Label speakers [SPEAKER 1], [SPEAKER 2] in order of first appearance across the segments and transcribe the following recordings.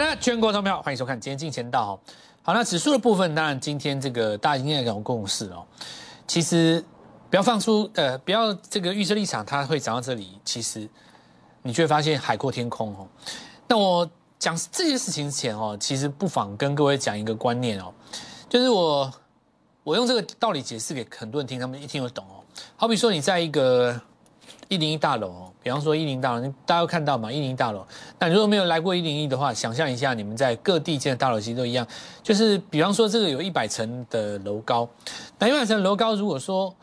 [SPEAKER 1] 来了，全国投票，欢迎收看今天金钱道。好，那指数的部分，当然今天这个大家应该有共识哦。其实不要放出呃，不要这个预设立场，它会涨到这里。其实你就会发现海阔天空哦。那我讲这些事情之前哦，其实不妨跟各位讲一个观念哦，就是我我用这个道理解释给很多人听，他们一听就懂哦。好比说你在一个一零一大楼哦，比方说一零大楼，大家都看到嘛，一零大楼。那如果没有来过一零一的话，想象一下，你们在各地建的大楼其实都一样，就是比方说这个有一百层的楼高，那一百层楼高，如果说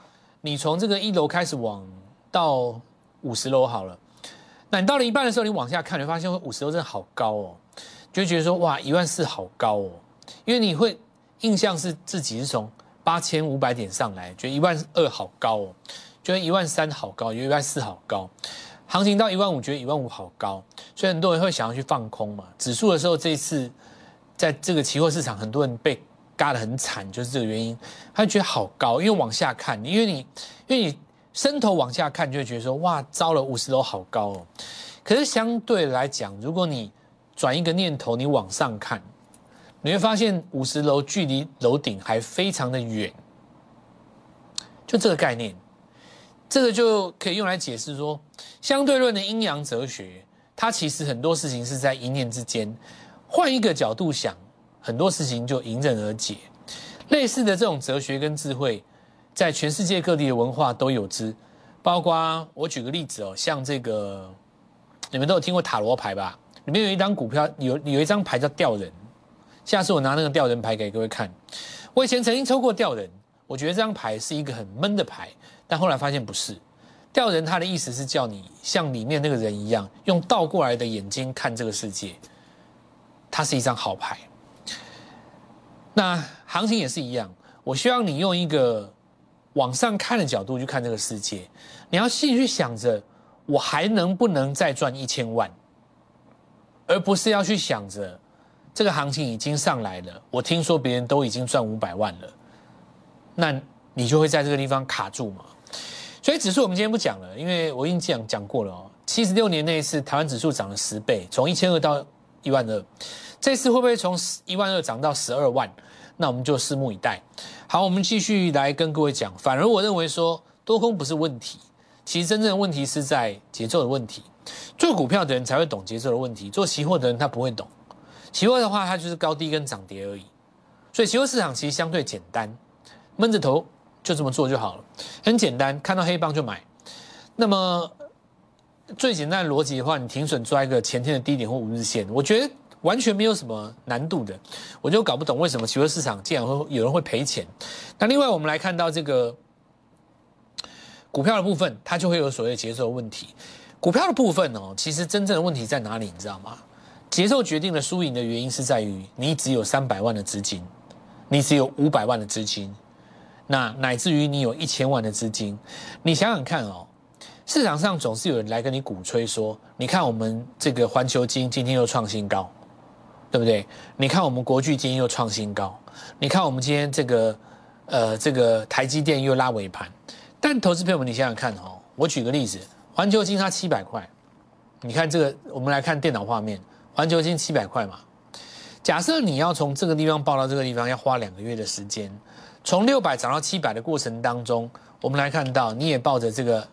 [SPEAKER 1] 你从这个一楼开始往到五十楼好了，那你到了一半的时候，你往下看，你会发现五十楼真的好高哦，就觉得说哇，一万四好高哦，因为你会印象是自己是从八千五百点上来，觉得一万二好高哦。觉得一万三好高，觉得一万四好高，行情到一万五，觉得一万五好高，所以很多人会想要去放空嘛。指数的时候，这一次在这个期货市场，很多人被嘎得很惨，就是这个原因。他觉得好高，因为往下看，因为你因为你伸头往下看，就会觉得说哇，糟了，五十楼好高哦。可是相对来讲，如果你转一个念头，你往上看，你会发现五十楼距离楼顶还非常的远，就这个概念。这个就可以用来解释说，相对论的阴阳哲学，它其实很多事情是在一念之间。换一个角度想，很多事情就迎刃而解。类似的这种哲学跟智慧，在全世界各地的文化都有之。包括我举个例子哦，像这个，你们都有听过塔罗牌吧？里面有一张股票，有有一张牌叫吊人。下次我拿那个吊人牌给各位看。我以前曾经抽过吊人，我觉得这张牌是一个很闷的牌。但后来发现不是，吊人他的意思是叫你像里面那个人一样，用倒过来的眼睛看这个世界。它是一张好牌。那行情也是一样，我希望你用一个往上看的角度去看这个世界。你要细去想着，我还能不能再赚一千万，而不是要去想着这个行情已经上来了。我听说别人都已经赚五百万了，那你就会在这个地方卡住嘛？所以指数我们今天不讲了，因为我已经讲讲过了哦。七十六年那一次台湾指数涨了十倍，从一千二到一万二，这次会不会从一万二涨到十二万？那我们就拭目以待。好，我们继续来跟各位讲。反而我认为说多空不是问题，其实真正的问题是在节奏的问题。做股票的人才会懂节奏的问题，做期货的人他不会懂。期货的话，它就是高低跟涨跌而已。所以期货市场其实相对简单，闷着头。就这么做就好了，很简单，看到黑棒就买。那么最简单的逻辑的话，你停损抓一个前天的低点或五日线，我觉得完全没有什么难度的。我就搞不懂为什么期货市场竟然会有人会赔钱。那另外我们来看到这个股票的部分，它就会有所谓节奏的问题。股票的部分哦，其实真正的问题在哪里？你知道吗？节奏决定了输赢的原因是在于你只有三百万的资金，你只有五百万的资金。那乃至于你有一千万的资金，你想想看哦，市场上总是有人来跟你鼓吹说，你看我们这个环球金今天又创新高，对不对？你看我们国巨今天又创新高，你看我们今天这个呃这个台积电又拉尾盘，但投资朋友们，你想想看哦，我举个例子，环球金它七百块，你看这个，我们来看电脑画面，环球金七百块嘛，假设你要从这个地方报到这个地方，要花两个月的时间。从六百涨到七百的过程当中，我们来看到你也抱着这个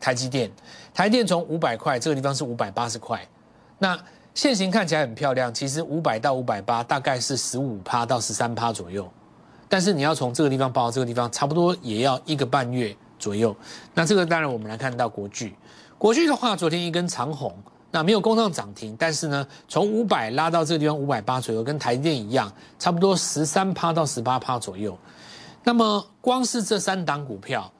[SPEAKER 1] 台积电，台电从五百块这个地方是五百八十块，那现形看起来很漂亮，其实五百到五百八大概是十五趴到十三趴左右，但是你要从这个地方报到这个地方，差不多也要一个半月左右。那这个当然我们来看到国巨，国巨的话昨天一根长红，那没有攻上涨停，但是呢从五百拉到这个地方五百八左右，跟台电一样，差不多十三趴到十八趴左右。那么，光是这三档股票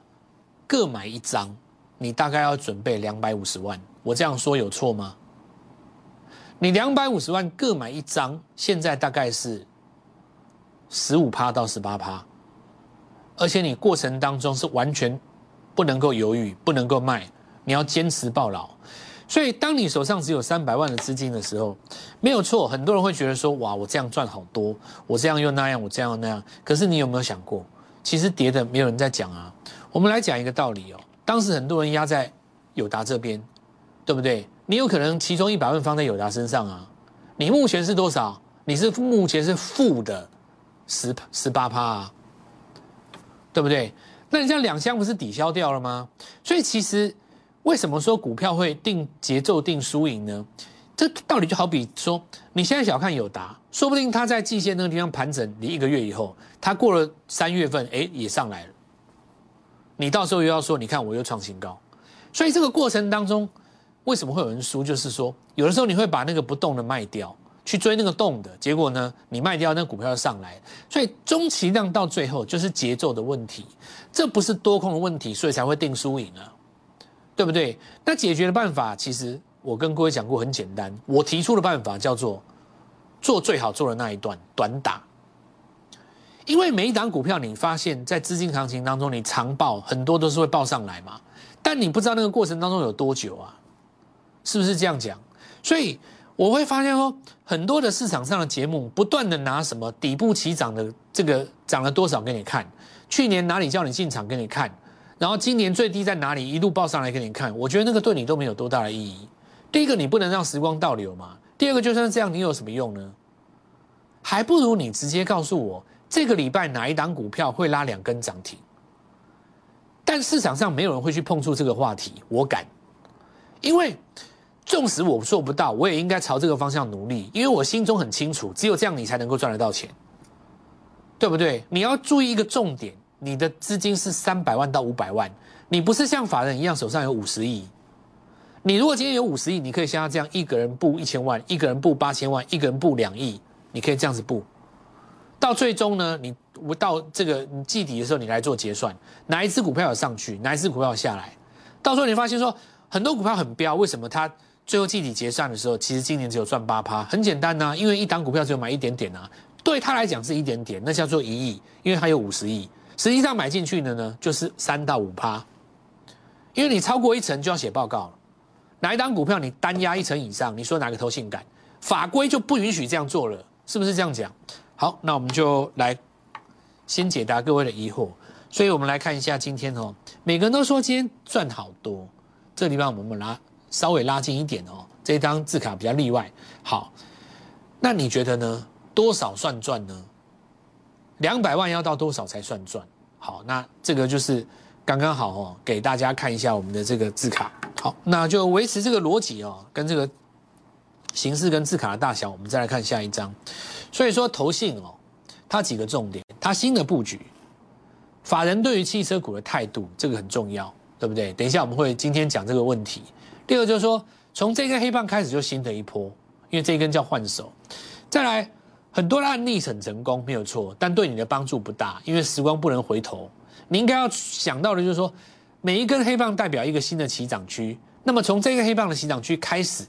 [SPEAKER 1] 各买一张，你大概要准备两百五十万。我这样说有错吗？你两百五十万各买一张，现在大概是十五趴到十八趴，而且你过程当中是完全不能够犹豫，不能够卖，你要坚持抱牢。所以，当你手上只有三百万的资金的时候，没有错，很多人会觉得说：哇，我这样赚好多，我这样又那样，我这样又那样。可是，你有没有想过？其实跌的没有人在讲啊，我们来讲一个道理哦。当时很多人压在友达这边，对不对？你有可能其中一百万放在友达身上啊，你目前是多少？你是目前是负的十十八趴啊，对不对？那你这样两箱不是抵消掉了吗？所以其实为什么说股票会定节奏、定输赢呢？这道理就好比说，你现在小看友达，说不定它在季线那个地方盘整，你一个月以后，它过了三月份，哎，也上来了。你到时候又要说，你看我又创新高，所以这个过程当中，为什么会有人输？就是说，有的时候你会把那个不动的卖掉，去追那个动的，结果呢，你卖掉那股票上来，所以中期量到最后就是节奏的问题，这不是多空的问题，所以才会定输赢啊，对不对？那解决的办法其实。我跟各位讲过，很简单。我提出的办法叫做做最好做的那一段短打，因为每一档股票，你发现在资金行情当中，你长报很多都是会报上来嘛，但你不知道那个过程当中有多久啊，是不是这样讲？所以我会发现说，很多的市场上的节目不断的拿什么底部起涨的这个涨了多少给你看，去年哪里叫你进场给你看，然后今年最低在哪里一路报上来给你看，我觉得那个对你都没有多大的意义。第一个，你不能让时光倒流嘛。第二个，就算这样，你有什么用呢？还不如你直接告诉我，这个礼拜哪一档股票会拉两根涨停。但市场上没有人会去碰触这个话题，我敢，因为纵使我做不到，我也应该朝这个方向努力，因为我心中很清楚，只有这样你才能够赚得到钱，对不对？你要注意一个重点，你的资金是三百万到五百万，你不是像法人一样手上有五十亿。你如果今天有五十亿，你可以像他这样，一个人布一千万，一个人布八千万，一个人布两亿，你可以这样子布。到最终呢，你我到这个你季底的时候，你来做结算，哪一只股票有上去，哪一只股票有下来。到时候你发现说，很多股票很飙，为什么它最后季底结算的时候，其实今年只有赚八趴？很简单呐，因为一档股票只有买一点点啊，对他来讲是一点点，那叫做一亿，因为他有五十亿，实际上买进去的呢就是三到五趴，因为你超过一层就要写报告了。哪一档股票你单压一成以上，你说哪个头性感？法规就不允许这样做了，是不是这样讲？好，那我们就来先解答各位的疑惑。所以我们来看一下今天哦，每个人都说今天赚好多，这个地方我们拉稍微拉近一点哦，这张字卡比较例外。好，那你觉得呢？多少算赚呢？两百万要到多少才算赚？好，那这个就是刚刚好哦，给大家看一下我们的这个字卡。好，那就维持这个逻辑哦，跟这个形式跟字卡的大小，我们再来看下一张。所以说，投信哦，它几个重点，它新的布局，法人对于汽车股的态度，这个很重要，对不对？等一下我们会今天讲这个问题。第二就是说，从这根黑棒开始就新的一波，因为这一根叫换手。再来，很多的案例很成功，没有错，但对你的帮助不大，因为时光不能回头。你应该要想到的就是说。每一根黑棒代表一个新的起涨区，那么从这个黑棒的起涨区开始，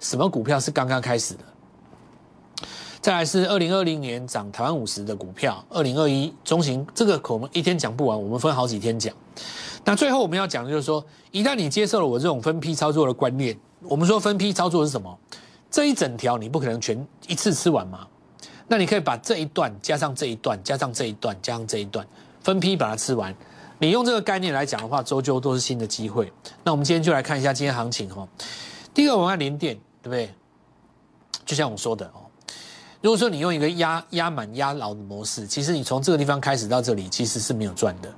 [SPEAKER 1] 什么股票是刚刚开始的？再来是二零二零年涨台湾五十的股票，二零二一中型这个可能一天讲不完，我们分好几天讲。那最后我们要讲的就是说，一旦你接受了我这种分批操作的观念，我们说分批操作是什么？这一整条你不可能全一次吃完嘛？那你可以把这一段加上这一段，加上这一段，加上这一段，分批把它吃完。你用这个概念来讲的话，周周都是新的机会。那我们今天就来看一下今天行情哈。第一个，我们看连电，对不对？就像我说的哦，如果说你用一个压压满压牢的模式，其实你从这个地方开始到这里，其实是没有赚的。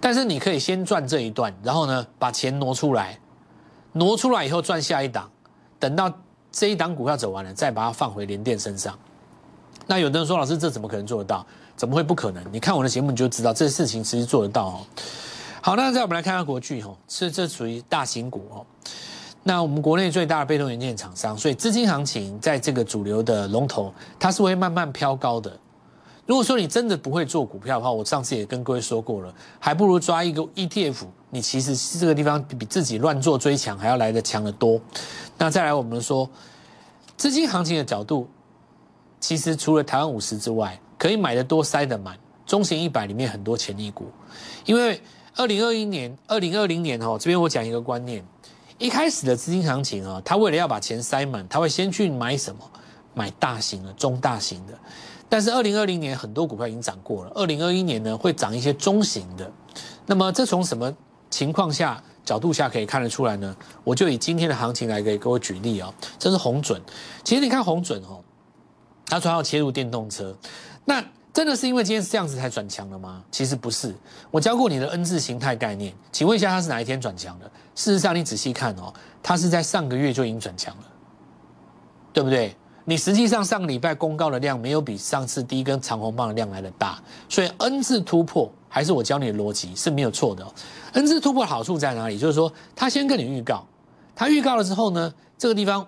[SPEAKER 1] 但是你可以先赚这一段，然后呢，把钱挪出来，挪出来以后赚下一档，等到这一档股票走完了，再把它放回连电身上。那有的人说，老师，这怎么可能做得到？怎么会不可能？你看我的节目，你就知道这事情其实做得到哦。好，那再我们来看看国巨哦，是这属于大型股哦。那我们国内最大的被动元件厂商，所以资金行情在这个主流的龙头，它是会慢慢飘高的。如果说你真的不会做股票的话，我上次也跟各位说过了，还不如抓一个 ETF，你其实这个地方比自己乱做追强还要来的强得多。那再来我们说资金行情的角度，其实除了台湾五十之外，可以买的多，塞得满。中型一百里面很多潜力股，因为二零二一年、二零二零年哦，这边我讲一个观念：一开始的资金行情啊，他为了要把钱塞满，他会先去买什么？买大型的、中大型的。但是二零二零年很多股票已经涨过了，二零二一年呢会涨一些中型的。那么这从什么情况下角度下可以看得出来呢？我就以今天的行情来给各位举例哦。这是红准，其实你看红准哦，它说要切入电动车，那真的是因为今天是这样子才转强的吗？其实不是。我教过你的 N 字形态概念，请问一下它是哪一天转强的？事实上你仔细看哦，它是在上个月就已经转强了，对不对？你实际上上个礼拜公告的量没有比上次第一根长红棒的量来的大，所以 N 字突破还是我教你的逻辑是没有错的。N 字突破好处在哪里？就是说他先跟你预告，他预告了之后呢，这个地方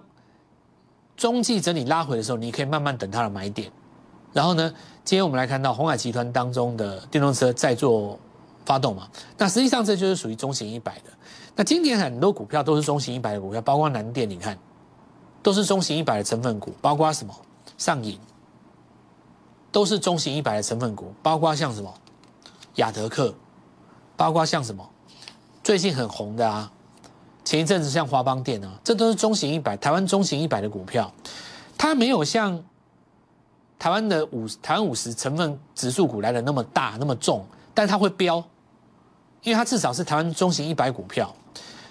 [SPEAKER 1] 中继整理拉回的时候，你可以慢慢等它的买点。然后呢，今天我们来看到红海集团当中的电动车在做发动嘛，那实际上这就是属于中型一百的。那今年很多股票都是中型一百的股票，包括南电，你看。都是中型一百的成分股，包括什么上影，都是中型一百的成分股，包括像什么雅德克，包括像什么最近很红的啊，前一阵子像华邦电啊，这都是中型一百，台湾中型一百的股票，它没有像台湾的五台湾五十成分指数股来的那么大那么重，但它会飙，因为它至少是台湾中型一百股票。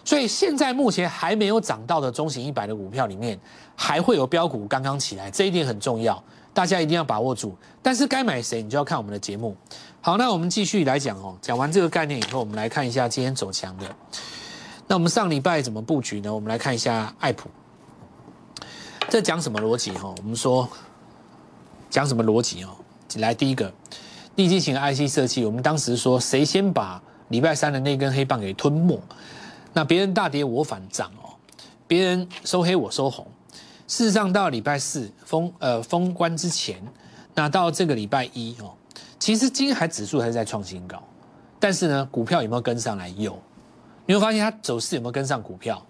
[SPEAKER 1] 所以现在目前还没有涨到的中型一百的股票里面，还会有标股刚刚起来，这一点很重要，大家一定要把握住。但是该买谁，你就要看我们的节目。好，那我们继续来讲哦。讲完这个概念以后，我们来看一下今天走强的。那我们上礼拜怎么布局呢？我们来看一下爱普。这讲什么逻辑哈？我们说讲什么逻辑哦？来，第一个立基型 IC 设计，我们当时说谁先把礼拜三的那根黑棒给吞没？那别人大跌我反涨哦，别人收黑我收红。事实上到礼拜四封呃封关之前，那到这个礼拜一哦，其实金海指数还是在创新高，但是呢，股票有没有跟上来？有，你会发现它走势有没有跟上股票？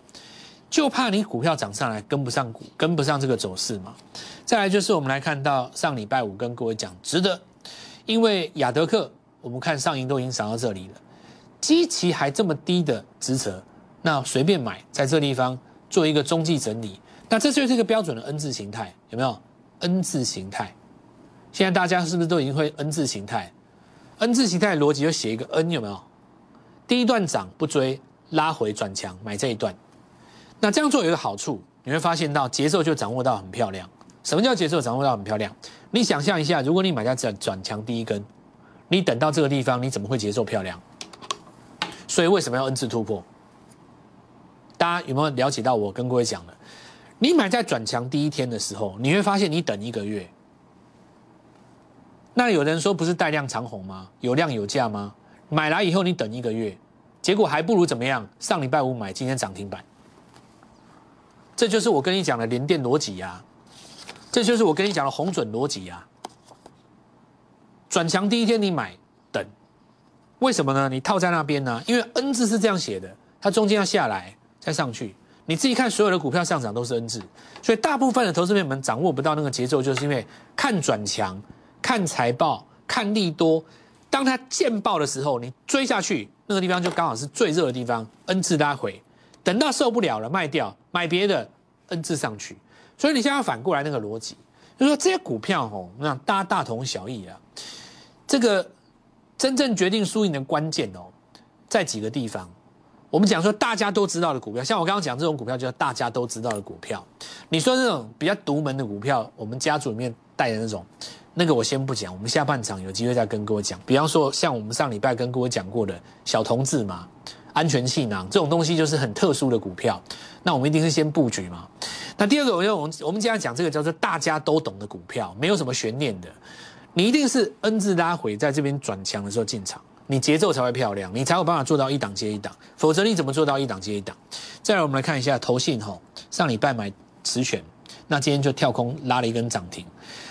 [SPEAKER 1] 就怕你股票涨上来跟不上股，跟不上这个走势嘛。再来就是我们来看到上礼拜五跟各位讲值得，因为亚德克我们看上影都已经涨到这里了，基期还这么低的支持。那随便买，在这地方做一个中继整理，那这就是一个标准的 N 字形态，有没有？N 字形态，现在大家是不是都已经会 N 字形态？N 字形态逻辑就写一个 N，有没有？第一段涨不追，拉回转强买这一段。那这样做有一个好处，你会发现到节奏就掌握到很漂亮。什么叫节奏掌握到很漂亮？你想象一下，如果你买在转转强第一根，你等到这个地方，你怎么会节奏漂亮？所以为什么要 N 字突破？大家有没有了解到我跟各位讲的？你买在转强第一天的时候，你会发现你等一个月。那有人说不是带量长红吗？有量有价吗？买来以后你等一个月，结果还不如怎么样？上礼拜五买，今天涨停板。这就是我跟你讲的连电逻辑呀，这就是我跟你讲的红准逻辑呀。转强第一天你买等，为什么呢？你套在那边呢？因为 N 字是这样写的，它中间要下来。再上去，你自己看，所有的股票上涨都是 N 字，所以大部分的投资朋友们掌握不到那个节奏，就是因为看转强、看财报、看利多，当它见报的时候，你追下去，那个地方就刚好是最热的地方，N 字拉回，等到受不了了卖掉，买别的 N 字上去，所以你现在要反过来那个逻辑，就说这些股票吼，那大大同小异啊，这个真正决定输赢的关键哦，在几个地方。我们讲说大家都知道的股票，像我刚刚讲这种股票，就是大家都知道的股票。你说这种比较独门的股票，我们家族里面带的那种，那个我先不讲，我们下半场有机会再跟各位讲。比方说，像我们上礼拜跟各位讲过的小同志嘛，安全气囊这种东西，就是很特殊的股票。那我们一定是先布局嘛。那第二个，我就我们我们今天讲这个叫做大家都懂的股票，没有什么悬念的，你一定是 N 字拉回在这边转强的时候进场。你节奏才会漂亮，你才有办法做到一档接一档，否则你怎么做到一档接一档？再来，我们来看一下投信吼，上礼拜买持权，那今天就跳空拉了一根涨停。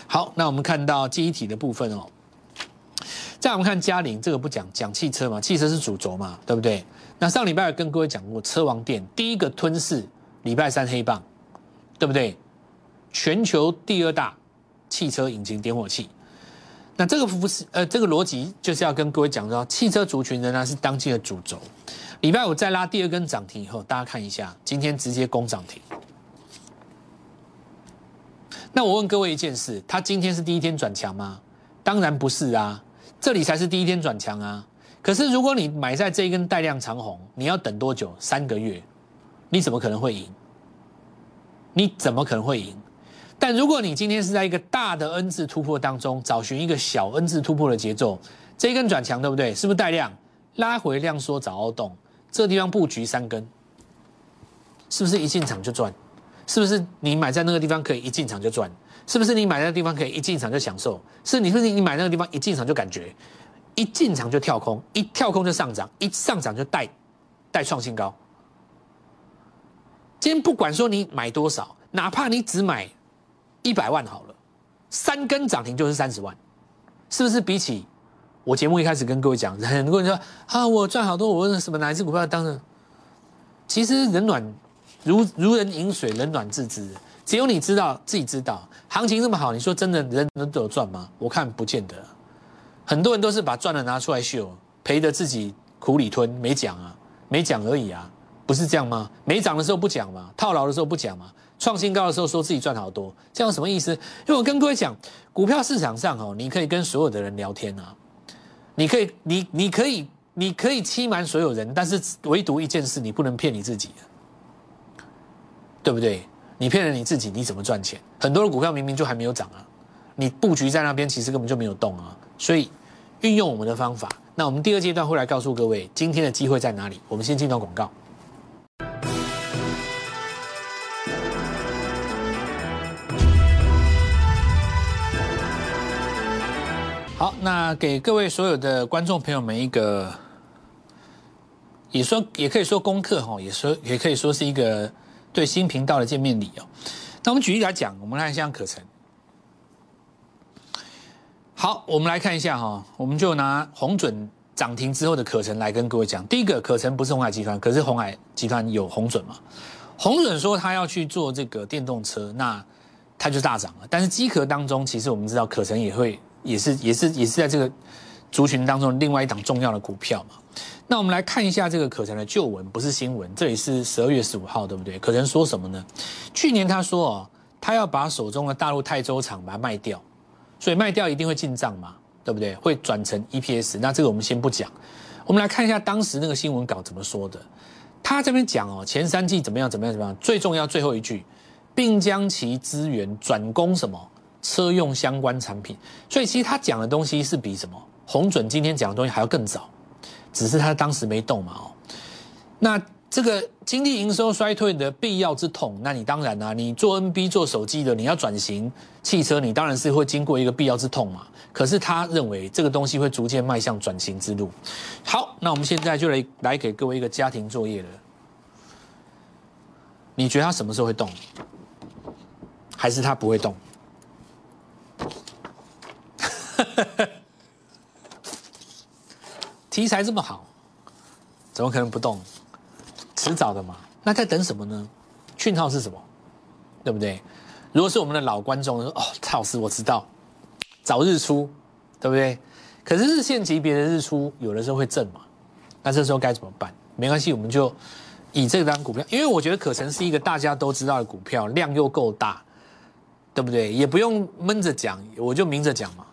[SPEAKER 1] 好，那我们看到记忆体的部分哦。再我们看嘉陵，这个不讲讲汽车嘛，汽车是主轴嘛，对不对？那上礼拜跟各位讲过，车王店第一个吞噬礼拜三黑棒，对不对？全球第二大汽车引擎点火器。那这个不是呃，这个逻辑就是要跟各位讲说，汽车族群仍然是当今的主轴。礼拜五再拉第二根涨停以后，大家看一下，今天直接攻涨停。那我问各位一件事，它今天是第一天转强吗？当然不是啊，这里才是第一天转强啊。可是如果你买在这一根带量长红，你要等多久？三个月，你怎么可能会赢？你怎么可能会赢？但如果你今天是在一个大的 N 字突破当中，找寻一个小 N 字突破的节奏，这一根转强，对不对？是不是带量拉回量缩找凹洞，这个地方布局三根，是不是一进场就赚？是不是你买在那个地方可以一进场就赚？是不是你买那个地方可以一进场就享受？是你是不是你买那个地方一进场就感觉？一进场就跳空，一跳空就上涨，一上涨就带带创新高。今天不管说你买多少，哪怕你只买一百万好了，三根涨停就是三十万，是不是？比起我节目一开始跟各位讲，很多人说啊，我赚好多，我问什么哪一只股票当然，其实冷暖如如人饮水，冷暖自知。只有你知道自己知道，行情这么好，你说真的人人都有赚吗？我看不见得。很多人都是把赚的拿出来秀，赔的自己苦里吞，没讲啊，没讲而已啊，不是这样吗？没涨的时候不讲嘛，套牢的时候不讲嘛，创新高的时候说自己赚好多，这样什么意思？因为我跟各位讲，股票市场上哦，你可以跟所有的人聊天啊，你可以，你你可以，你可以欺瞒所有人，但是唯独一件事，你不能骗你自己，对不对？你骗了你自己，你怎么赚钱？很多的股票明明就还没有涨啊，你布局在那边，其实根本就没有动啊。所以，运用我们的方法。那我们第二阶段会来告诉各位今天的机会在哪里。我们先进到广告。好，那给各位所有的观众朋友们一个，也说也可以说功课哈，也说也可以说是一个对新频道的见面礼哦。那我们举例来讲，我们来看像可成。好，我们来看一下哈，我们就拿红准涨停之后的可成来跟各位讲。第一个，可成不是红海集团，可是红海集团有红准嘛？红准说他要去做这个电动车，那它就大涨了。但是机壳当中，其实我们知道可成也会也是也是也是在这个族群当中另外一档重要的股票嘛。那我们来看一下这个可成的旧闻，不是新闻，这里是十二月十五号，对不对？可成说什么呢？去年他说哦，他要把手中的大陆泰州厂把它卖掉。所以卖掉一定会进账嘛，对不对？会转成 EPS。那这个我们先不讲，我们来看一下当时那个新闻稿怎么说的。他这边讲哦，前三季怎么样怎么样怎么样，最重要最后一句，并将其资源转攻什么车用相关产品。所以其实他讲的东西是比什么红准今天讲的东西还要更早，只是他当时没动嘛哦。那。这个经济营收衰退的必要之痛，那你当然啊，你做 NB 做手机的，你要转型汽车，你当然是会经过一个必要之痛嘛。可是他认为这个东西会逐渐迈向转型之路。好，那我们现在就来来给各位一个家庭作业了。你觉得他什么时候会动？还是他不会动？题材这么好，怎么可能不动？迟早的嘛，那在等什么呢？讯号是什么？对不对？如果是我们的老观众说：“哦，蔡老师，我知道，早日出，对不对？”可是日线级别的日出有的时候会震嘛，那这时候该怎么办？没关系，我们就以这张股票，因为我觉得可成是一个大家都知道的股票，量又够大，对不对？也不用闷着讲，我就明着讲嘛，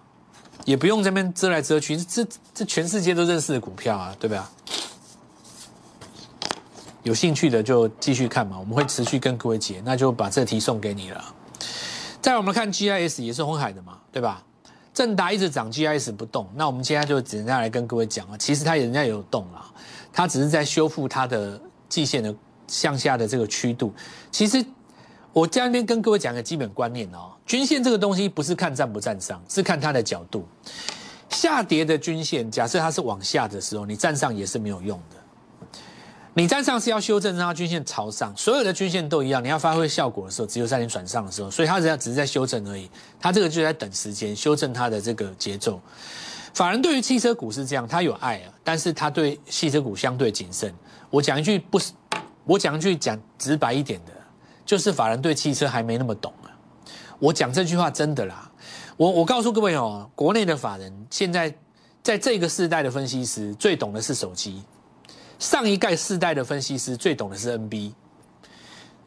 [SPEAKER 1] 也不用这边遮来遮去，这这全世界都认识的股票啊，对不对？有兴趣的就继续看嘛，我们会持续跟各位解，那就把这题送给你了。再我们看 GIS 也是红海的嘛，对吧？正达一直涨，GIS 不动，那我们现在就只能来跟各位讲啊，其实它人家也有动了，它只是在修复它的季线的向下的这个曲度。其实我在那边跟各位讲个基本观念哦，均线这个东西不是看站不站上，是看它的角度。下跌的均线，假设它是往下的时候，你站上也是没有用的。你站上是要修正让它均线朝上，所有的均线都一样。你要发挥效果的时候，只有在你转上的时候，所以它只要只是在修正而已。它这个就在等时间修正它的这个节奏。法人对于汽车股是这样，他有爱啊，但是他对汽车股相对谨慎。我讲一句不是，我讲一句讲直白一点的，就是法人对汽车还没那么懂啊。我讲这句话真的啦。我我告诉各位哦，国内的法人现在在这个世代的分析师最懂的是手机。上一代世代的分析师最懂的是 NB，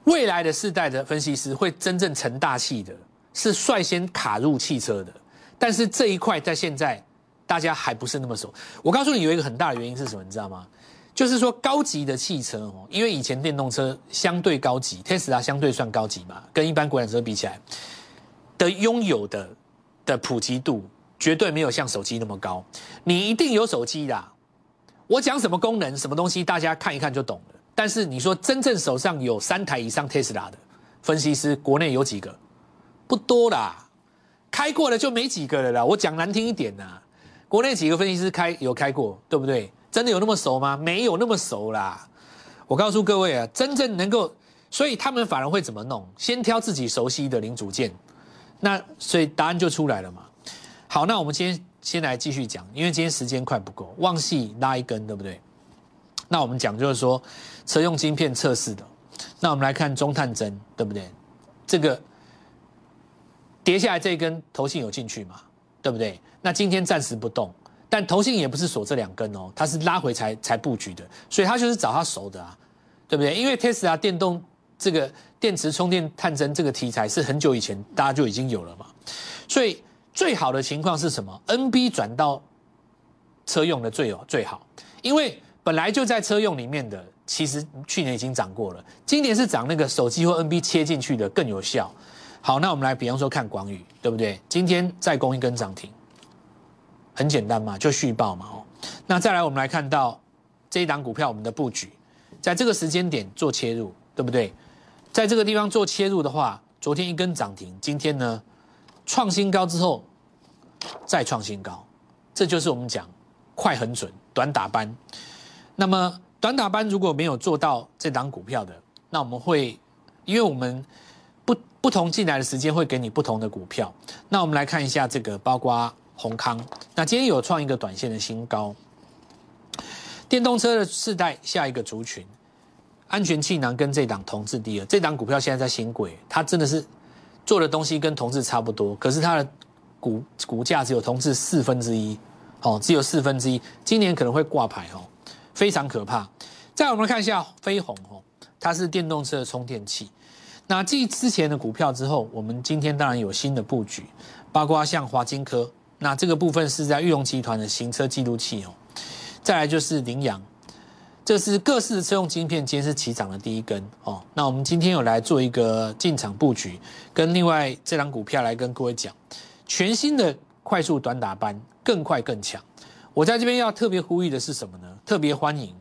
[SPEAKER 1] 未来的世代的分析师会真正成大器的，是率先卡入汽车的。但是这一块在现在大家还不是那么熟。我告诉你，有一个很大的原因是什么，你知道吗？就是说高级的汽车哦，因为以前电动车相对高级，Tesla 相对算高级嘛，跟一般国产车比起来，的拥有的的普及度绝对没有像手机那么高。你一定有手机啦，我讲什么功能、什么东西，大家看一看就懂了。但是你说真正手上有三台以上 Tesla 的分析师，国内有几个？不多啦，开过的就没几个了啦。我讲难听一点呐，国内几个分析师开有开过，对不对？真的有那么熟吗？没有那么熟啦。我告诉各位啊，真正能够，所以他们反而会怎么弄？先挑自己熟悉的零组件。那所以答案就出来了嘛。好，那我们今天先来继续讲，因为今天时间快不够，忘记拉一根，对不对？那我们讲就是说车用晶片测试的。那我们来看中探针，对不对？这个跌下来这一根头信有进去嘛？对不对？那今天暂时不动。但头信也不是锁这两根哦，它是拉回才才布局的，所以它就是找它熟的啊，对不对？因为 Tesla 电动这个电池充电探针这个题材是很久以前大家就已经有了嘛，所以最好的情况是什么？NB 转到车用的最有最好，因为本来就在车用里面的，其实去年已经涨过了，今年是涨那个手机或 NB 切进去的更有效。好，那我们来比方说看广宇，对不对？今天再攻一根涨停。很简单嘛，就续报嘛哦。那再来，我们来看到这一档股票，我们的布局，在这个时间点做切入，对不对？在这个地方做切入的话，昨天一根涨停，今天呢创新高之后再创新高，这就是我们讲快很准，短打班。那么短打班如果没有做到这档股票的，那我们会，因为我们不不同进来的时间会给你不同的股票。那我们来看一下这个，包括。宏康，那今天有创一个短线的新高。电动车的世代下一个族群，安全气囊跟这档同质第二，这档股票现在在新贵，它真的是做的东西跟同质差不多，可是它的股股价只有同质四分之一，哦，只有四分之一，今年可能会挂牌哦，非常可怕。再我们看一下飞鸿哦，它是电动车的充电器。那继之前的股票之后，我们今天当然有新的布局，包括像华金科。那这个部分是在玉龙集团的行车记录器哦，再来就是羚羊，这是各式车用晶片，今天是起涨的第一根哦。那我们今天有来做一个进场布局，跟另外这张股票来跟各位讲，全新的快速短打班，更快更强。我在这边要特别呼吁的是什么呢？特别欢迎，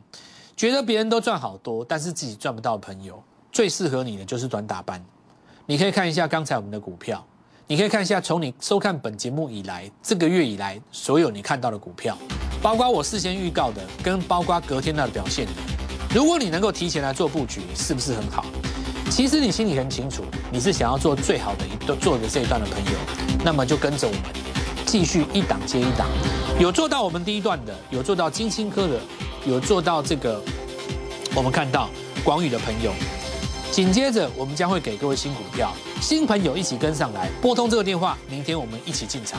[SPEAKER 1] 觉得别人都赚好多，但是自己赚不到的朋友，最适合你的就是短打班。你可以看一下刚才我们的股票。你可以看一下，从你收看本节目以来，这个月以来所有你看到的股票，包括我事先预告的，跟包括隔天的表现。如果你能够提前来做布局，是不是很好？其实你心里很清楚，你是想要做最好的一段做的这一段的朋友，那么就跟着我们继续一档接一档，有做到我们第一段的，有做到金星科的，有做到这个我们看到广宇的朋友。紧接着，我们将会给各位新股票、新朋友一起跟上来，拨通这个电话，明天我们一起进场。